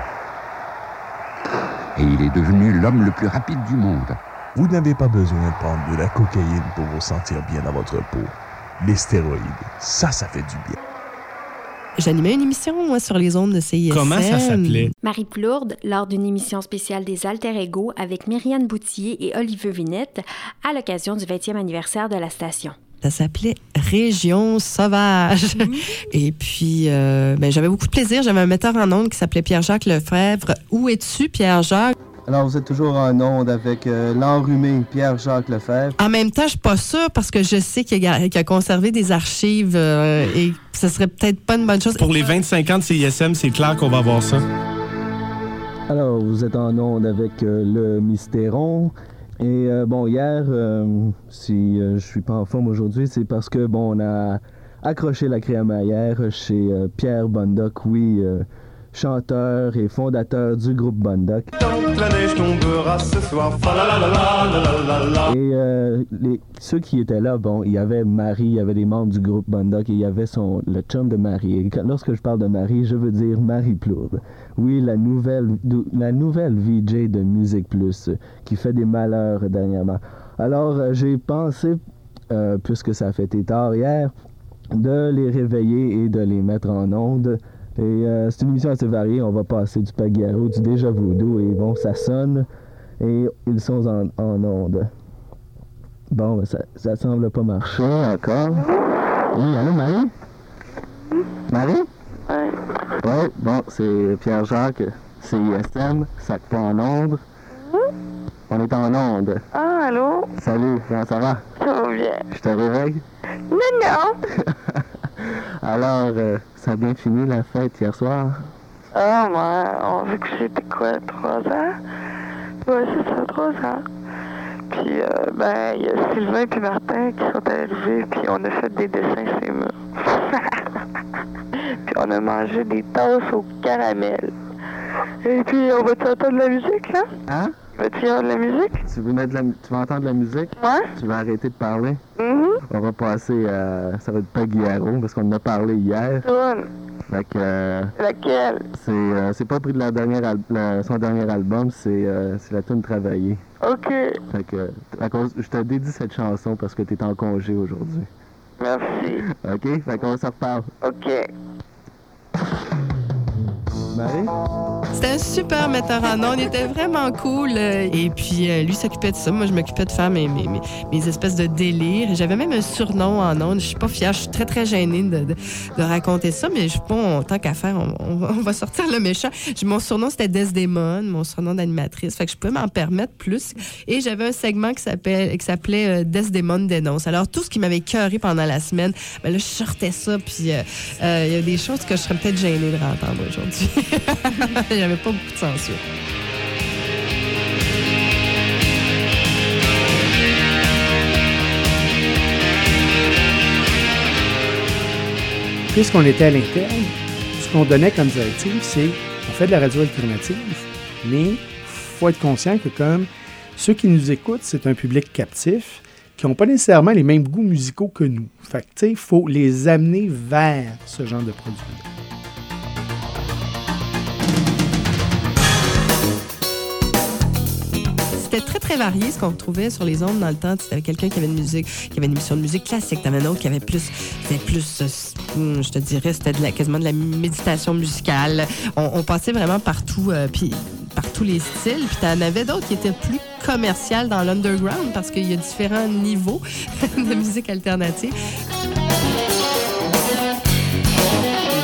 Et il est devenu l'homme le plus rapide du monde. Vous n'avez pas besoin de prendre de la cocaïne pour vous sentir bien dans votre peau. Les stéroïdes, ça, ça fait du bien. J'animais une émission, moi, sur les ondes de CISM. Comment ça s'appelait? Marie Plourde, lors d'une émission spéciale des Alter Ego avec Myriane Boutier et Olivier Vinette, à l'occasion du 20e anniversaire de la station. Ça s'appelait Région sauvage. Et puis, euh, ben, j'avais beaucoup de plaisir. J'avais un metteur en ondes qui s'appelait Pierre-Jacques Lefebvre. Où es-tu, Pierre-Jacques? Alors, vous êtes toujours en onde avec euh, l'enrhumé Pierre-Jacques Lefebvre. En même temps, je suis pas sûre parce que je sais qu'il a, conservé des archives euh, et ce serait peut-être pas une bonne chose. Pour les 25 ans de CISM, c'est clair qu'on va avoir ça. Alors, vous êtes en onde avec euh, le Mystéron. Et euh, bon, hier, euh, si euh, je suis pas en forme aujourd'hui, c'est parce que, bon, on a accroché la crémaillère chez euh, Pierre Bondoc, oui, euh, chanteur et fondateur du groupe Bondoc. Et euh, ceux qui étaient là, bon, il y avait Marie, il y avait des membres du groupe Bondoc et il y avait son, le chum de Marie. Et lorsque je parle de Marie, je veux dire Marie Plourde. Oui, la nouvelle, la nouvelle VJ de Musique Plus euh, qui fait des malheurs dernièrement. Alors, euh, j'ai pensé, puisque ça a fait tard hier, de les réveiller et de les mettre en onde. Et euh, c'est une émission assez variée. On va passer du Pagliaro, du Déjà Voodoo, et bon, ça sonne. Et ils sont en, en onde. Bon, ben, ça, ça semble pas marcher encore. Oui, allô, Marie? Marie? Ouais. Ouais, bon, c'est Pierre-Jacques, c'est ISM, ça pas en onde. On est en onde. Ah, allô? Salut, comment ça va? Ça va bien. Je te réveille? Non, non. Alors, euh, ça a bien fini la fête hier soir? Ah, moi, on veut que c'était quoi, trois ans? Ouais, c'est ça, trois ans. Puis, euh, ben, il y a Sylvain puis Martin qui sont arrivés, puis on a fait des dessins les murs. puis on a mangé des tasses au caramel. Et puis, on va-tu entendre la musique, là? Hein? Vas-tu entendre la musique? Tu veux, mettre de la, tu veux entendre de la musique? Ouais. Tu vas arrêter de parler? Mhm. On va passer à... Ça va être Pagliaro, parce qu'on en a parlé hier. Fait que... euh, Laquelle? c'est euh, c'est pas pris de la dernière al- la- son dernier album, c'est euh, c'est la tune Travailler. OK. Fait que, à cause, je te dédie cette chanson parce que t'es en congé aujourd'hui. Merci. OK? Fait qu'on se reparle. OK. C'était un super metteur en. Il était vraiment cool. euh, Et puis, euh, lui s'occupait de ça. Moi, je m'occupais de faire mes, mes, mes, espèces de délires. J'avais même un surnom en ondes. Je suis pas fière. Je suis très, très gênée de, de, de raconter ça. Mais je bon, tant qu'à faire, on, on va- on va sortir le méchant. Mon surnom, c'était Desdemone, mon surnom d'animatrice. Fait que je pouvais m'en permettre plus. Et j'avais un segment qui s'appelait qui s'appelait euh, Desdemone dénonce. Alors, tout ce qui m'avait cœuré pendant la semaine, ben là, je sortais ça. Puis, euh, euh, il y a des choses que je serais peut-être gênée de entendre aujourd'hui. Il n'y avait pas beaucoup de censure. Puisqu'on était à l'interne, ce qu'on donnait comme directive, c'est on fait de la radio alternative, mais faut être conscient que comme ceux qui nous écoutent, c'est un public captif, qui n'ont pas nécessairement les mêmes goûts musicaux que nous. Il faut les amener vers ce genre de produit. Très, très varié ce qu'on retrouvait sur les ondes dans le temps. Tu avais quelqu'un qui avait une musique, qui avait une émission de musique classique. Tu avais un autre qui avait plus, c'était plus, euh, hum, je te dirais, c'était quasiment de la méditation musicale. On, on passait vraiment partout, euh, puis par tous les styles. Puis tu en avais d'autres qui étaient plus commerciales dans l'underground parce qu'il y a différents niveaux de musique alternative.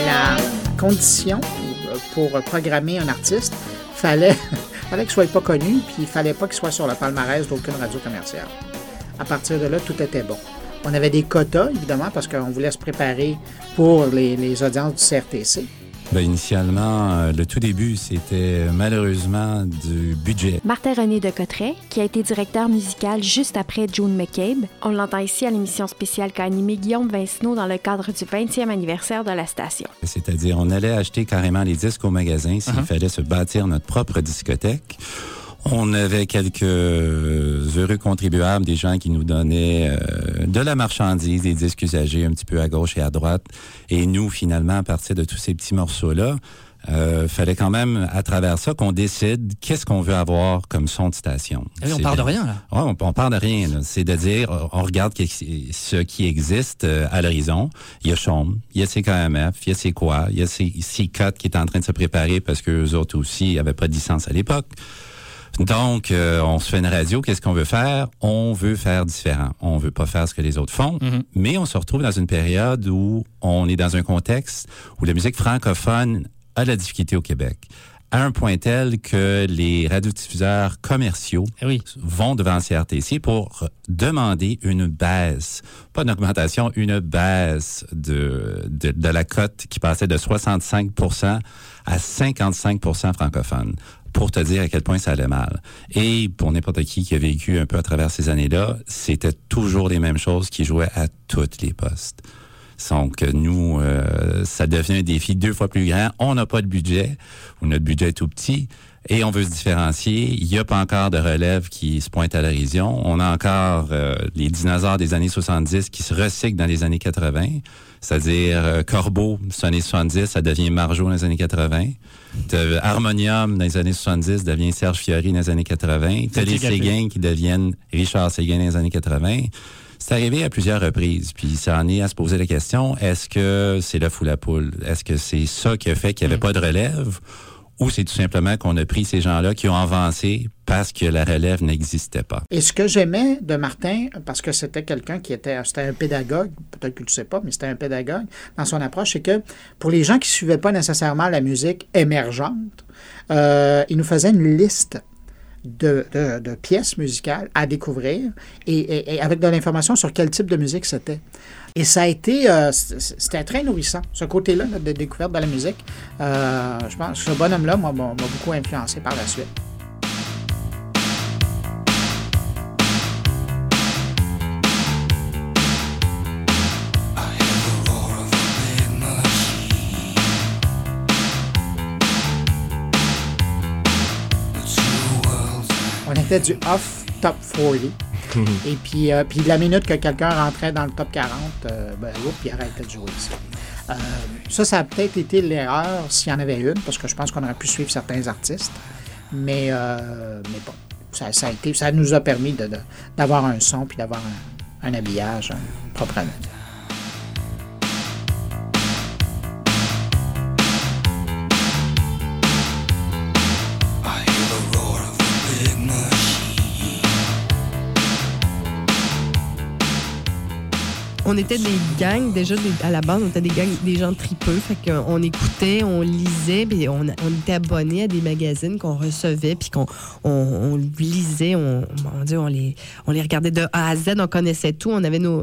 La condition pour programmer un artiste, fallait, fallait qu'il soit pas connu, puis il fallait pas qu'il soit sur le palmarès d'aucune radio commerciale. À partir de là, tout était bon. On avait des quotas, évidemment, parce qu'on voulait se préparer pour les audiences du CRTC. Ben, initialement, euh, le tout début, c'était malheureusement du budget. Martin-René de Cotteret, qui a été directeur musical juste après June McCabe. On l'entend ici à l'émission spéciale qu'a animée Guillaume Vincenot dans le cadre du 20e anniversaire de la station. C'est-à-dire, on allait acheter carrément les disques au magasin s'il Uh-huh. fallait se bâtir notre propre discothèque. On avait quelques heureux contribuables, des gens qui nous donnaient euh, de la marchandise, des disques usagés un petit peu à gauche et à droite. Et nous, finalement, à partir de tous ces petits morceaux-là, euh, fallait quand même, à travers ça, qu'on décide qu'est-ce qu'on veut avoir comme son de station. Ah oui, on part de rien, là. Ouais, on, on part de rien. C'est-à-dire, on regarde ce qui existe euh, à l'horizon. Il y a Chaume, il y a CKMF, il y a C'est quoi, il y a C-Cut qui est en train de se préparer parce qu'eux autres aussi n'avaient pas de licence à l'époque. Donc, euh, on se fait une radio. Qu'est-ce qu'on veut faire? On veut faire différent. On veut pas faire ce que les autres font. Mais on se retrouve dans une période où on est dans un contexte où la musique francophone a de la difficulté au Québec. À un point tel que les radiodiffuseurs commerciaux vont devant CRTC pour demander une baisse, pas une augmentation, une baisse de, de, de la cote qui passait de 65% à 55% francophone pour te dire à quel point ça allait mal. Et pour n'importe qui qui a vécu un peu à travers ces années-là, c'était toujours les mêmes choses qui jouaient à toutes les postes. Donc, nous, euh, ça devient un défi deux fois plus grand. On n'a pas de budget, ou notre budget est tout petit, et on veut se différencier. Il n'y a pas encore de relève qui se pointe à l'horizon. On a encore euh, les dinosaures des années 70 qui se recyclent dans les années 80. C'est-à-dire, euh, Corbeau, c'est années 70, ça devient Margeau dans les années 80. T'as Harmonium dans les années 70 devient Serge Fiori dans les années 80. T'as les à. Séguin qui deviennent Richard Séguin dans les années 80. C'est arrivé à plusieurs reprises, puis ça en est à se poser la question, est-ce que c'est l'œuf ou la poule? Est-ce que c'est ça qui a fait qu'il n'y avait pas de relève? Ou c'est tout simplement qu'on a pris ces gens-là qui ont avancé parce que la relève n'existait pas? Et ce que j'aimais de Martin, parce que c'était quelqu'un qui était, c'était un pédagogue, peut-être que tu ne sais pas, mais c'était un pédagogue dans son approche, c'est que pour les gens qui ne suivaient pas nécessairement la musique émergente, euh, il nous faisait une liste de, pièces musicales à découvrir et avec de l'information sur quel type de musique c'était. Et ça a été, euh, c'était très nourrissant, ce côté-là là, de découverte de la musique. Euh, je pense que ce bonhomme-là m'a m'a beaucoup influencé par la suite. On était du off top 40. Et puis, euh, puis la minute que quelqu'un rentrait dans le top 40, euh, ben, oups, il arrêtait de jouer ça. Euh, ça, ça a peut-être été l'erreur s'il y en avait une, parce que je pense qu'on aurait pu suivre certains artistes. Mais, mais bon, ça, a été, ça nous a permis de- de- d'avoir un son puis d'avoir un, un habillage euh, propre On était des gangs, déjà des- à la base, on était des gangs, des gens tripeux. Fait qu'on écoutait, on lisait, puis on, on était abonnés à des magazines qu'on recevait, puis qu'on on, on lisait, on, mon Dieu, on les, on les regardait de A à Z, on connaissait tout. On avait nos.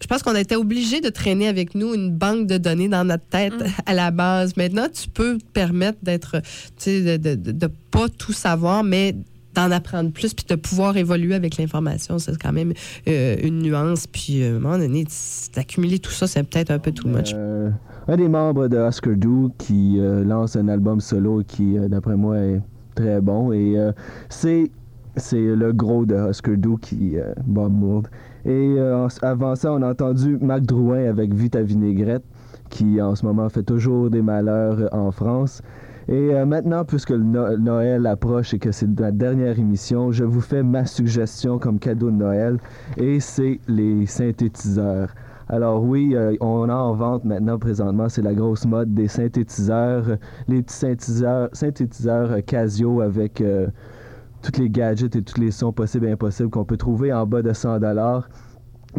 Je pense qu'on était obligé de traîner avec nous une banque de données dans notre tête à la base. Maintenant, tu peux te permettre d'être, tu sais, de, de pas tout savoir, mais d'en apprendre plus puis de pouvoir évoluer avec l'information. C'est quand même euh, une nuance. Puis, euh, à un moment donné, d'accumuler tout ça, c'est peut-être un peu too much. Euh, un des membres de Oscar Do qui lance un album solo qui, d'après moi, est très bon. Et c'est, c'est le gros de Oscar Do qui, Bob Mould. Et avant ça, on a entendu Marc Drouin avec Vite à vinaigrette, qui en ce moment fait toujours des malheurs en France. Et euh, maintenant, puisque le No- Noël approche et que c'est la dernière émission, je vous fais ma suggestion comme cadeau de Noël, et c'est les synthétiseurs. Alors oui, euh, on a en vente maintenant présentement, c'est la grosse mode des synthétiseurs, les petits synthétiseurs, synthétiseurs euh, Casio avec tous les gadgets et tous les sons possibles et impossibles qu'on peut trouver en bas de 100 dollars.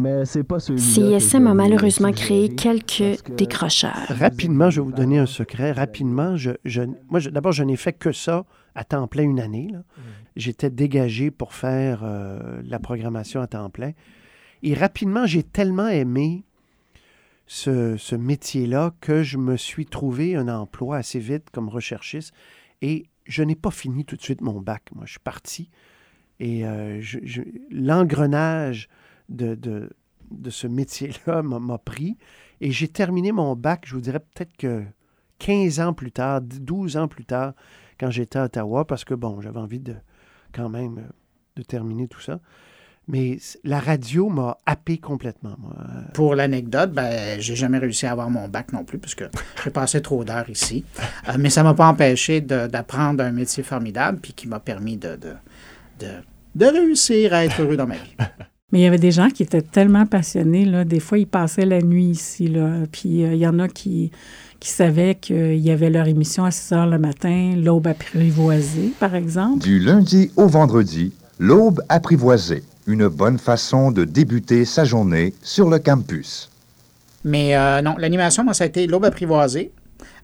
Mais c'est pas celui-là. je a malheureusement créé quelques décrocheurs. Rapidement, je vais vous donner un secret. Rapidement, je, je- moi, je- d'abord, je n'ai fait que ça à temps plein une année. là. J'étais dégagé pour faire euh, la programmation à temps plein. Et rapidement, j'ai tellement aimé ce, ce métier-là que je me suis trouvé un emploi assez vite comme recherchiste. Et je n'ai pas fini tout de suite mon bac. Moi, je suis parti. Et euh, je- je- l'engrenage de, de, de ce métier-là m'a pris. Et j'ai terminé mon bac, je vous dirais peut-être que 15 ans plus tard, 12 ans plus tard, quand j'étais à Ottawa, parce que, bon, j'avais envie de quand même euh, de terminer tout ça. Mais la radio m'a happé complètement, moi. Pour l'anecdote, ben, j'ai jamais réussi à avoir mon bac non plus, parce que j'ai passé trop d'heures ici. Euh, mais ça m'a pas empêché d'apprendre un métier formidable, puis qui m'a permis de, de, de, de réussir à être heureux dans ma vie. Mais il y avait des gens qui étaient tellement passionnés, là, des fois, ils passaient la nuit ici, là, puis euh, il y en a qui, qui savaient qu'il y avait leur émission à 6 heures le matin, l'aube apprivoisée, par exemple. Du lundi au vendredi, l'aube apprivoisée. Une bonne façon de débuter sa journée sur le campus. Mais euh, non, l'animation, moi, ça a été l'aube apprivoisée.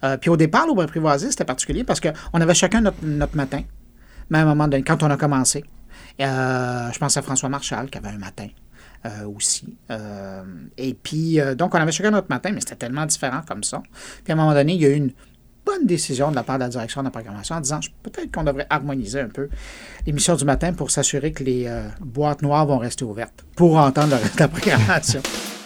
Euh, puis au départ, l'aube apprivoisée, c'était particulier parce qu'on avait chacun notre, notre matin. Mais à un moment donné, quand on a commencé, euh, je pense à François Marchal qui avait un matin euh, aussi. Euh, et puis, donc, on avait chacun notre matin, mais c'était tellement différent comme ça. Puis à un moment donné, il y a eu une bonne décision de la part de la direction de la programmation en disant peut-être qu'on devrait harmoniser un peu l'émission du matin pour s'assurer que les boîtes noires vont rester ouvertes pour entendre la programmation.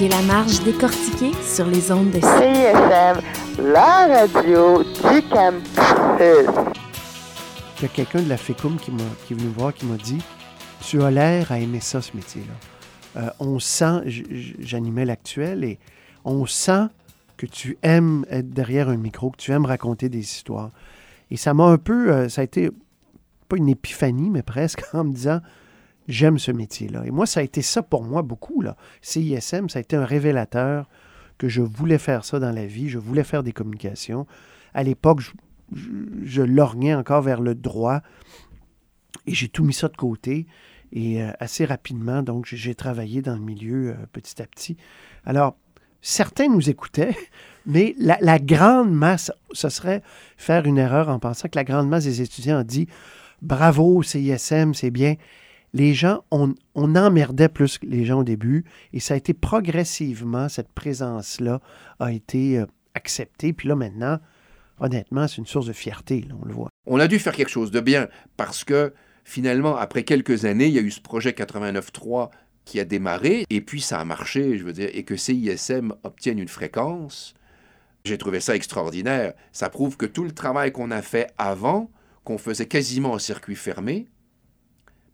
écoutez La Marge décortiquée sur les ondes de CISM, la radio du campus. Il y a quelqu'un de la FECUM qui, m'a, qui est venu me voir qui m'a dit Tu as l'air à aimer ça, ce métier-là. Euh, on sent, j'animais l'actuel, et on sent que tu aimes être derrière un micro, que tu aimes raconter des histoires. Et ça m'a un peu, euh, ça a été pas une épiphanie, mais presque en me disant J'aime ce métier-là. Et moi, ça a été ça pour moi beaucoup. Là. CISM, ça a été un révélateur que je voulais faire ça dans la vie, je voulais faire des communications. À l'époque, je, lorgnais encore vers le droit et j'ai tout mis ça de côté. Et euh, assez rapidement, donc, j'ai- travaillé dans le milieu euh, petit à petit. Alors, certains nous écoutaient, mais la, la grande masse, ce serait faire une erreur en pensant que la grande masse des étudiants dit bravo, CISM, c'est bien. Les gens, on, emmerdait plus les gens au début, et ça a été progressivement, cette présence-là a été euh, acceptée. Puis là, maintenant, honnêtement, c'est une source de fierté, on le voit. On a dû faire quelque chose de bien parce que finalement, après quelques années, il y a eu ce projet 89.3 qui a démarré et puis ça a marché, je veux dire, et que CISM obtienne une fréquence. J'ai trouvé ça extraordinaire. Ça prouve que tout le travail qu'on a fait avant, qu'on faisait quasiment en circuit fermé,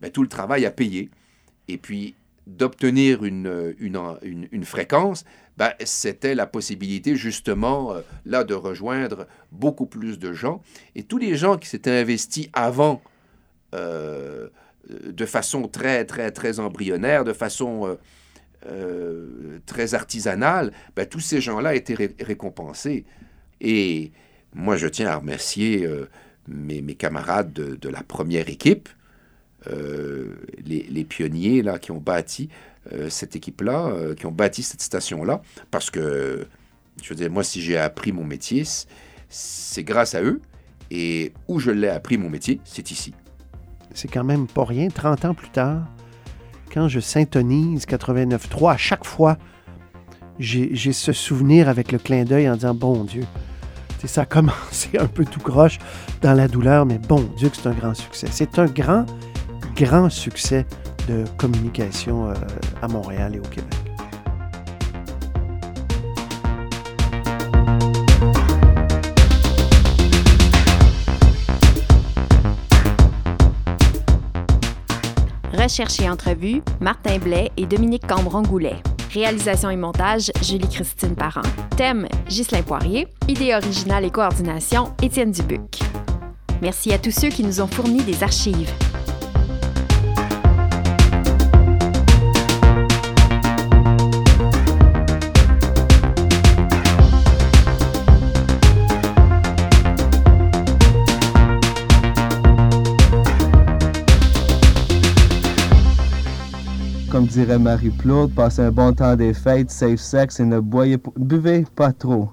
ben, tout le travail a payé. Et puis, d'obtenir une, fréquence, ben, c'était la possibilité justement euh, là de rejoindre beaucoup plus de gens. Et tous les gens qui s'étaient investis avant euh, de façon très, très, très embryonnaire, de façon euh, très artisanale, ben, tous ces gens-là étaient ré- récompensés. Et moi, je tiens à remercier mes, camarades de, la première équipe, les, les pionniers là, qui ont bâti euh, cette équipe-là, euh, qui ont bâti cette station-là, parce que, je veux dire, moi, si j'ai appris mon métier, c'est grâce à eux, et où je l'ai appris mon métier, c'est ici. c'est quand même pas rien. 30 ans plus tard, quand je syntonise 89.3, à chaque fois, j'ai ce souvenir avec le clin d'œil en disant Bon Dieu, Tu sais, ça a commencé un peu tout croche dans la douleur, mais bon Dieu que c'est un grand succès. C'est un grand, grand succès de communication euh, à Montréal et au Québec. Recherche et entrevue, Martin Blais et Dominique Cambron-Goulet. Réalisation et montage, Julie-Christine Parent. Thème, Ghislain Poirier. Idée originale et coordination, Étienne Dubuc. Merci à tous ceux qui nous ont fourni des archives. Comme dirait Marie-Claude, passez un bon temps des fêtes, safe sex et ne boyez, buvez pas trop.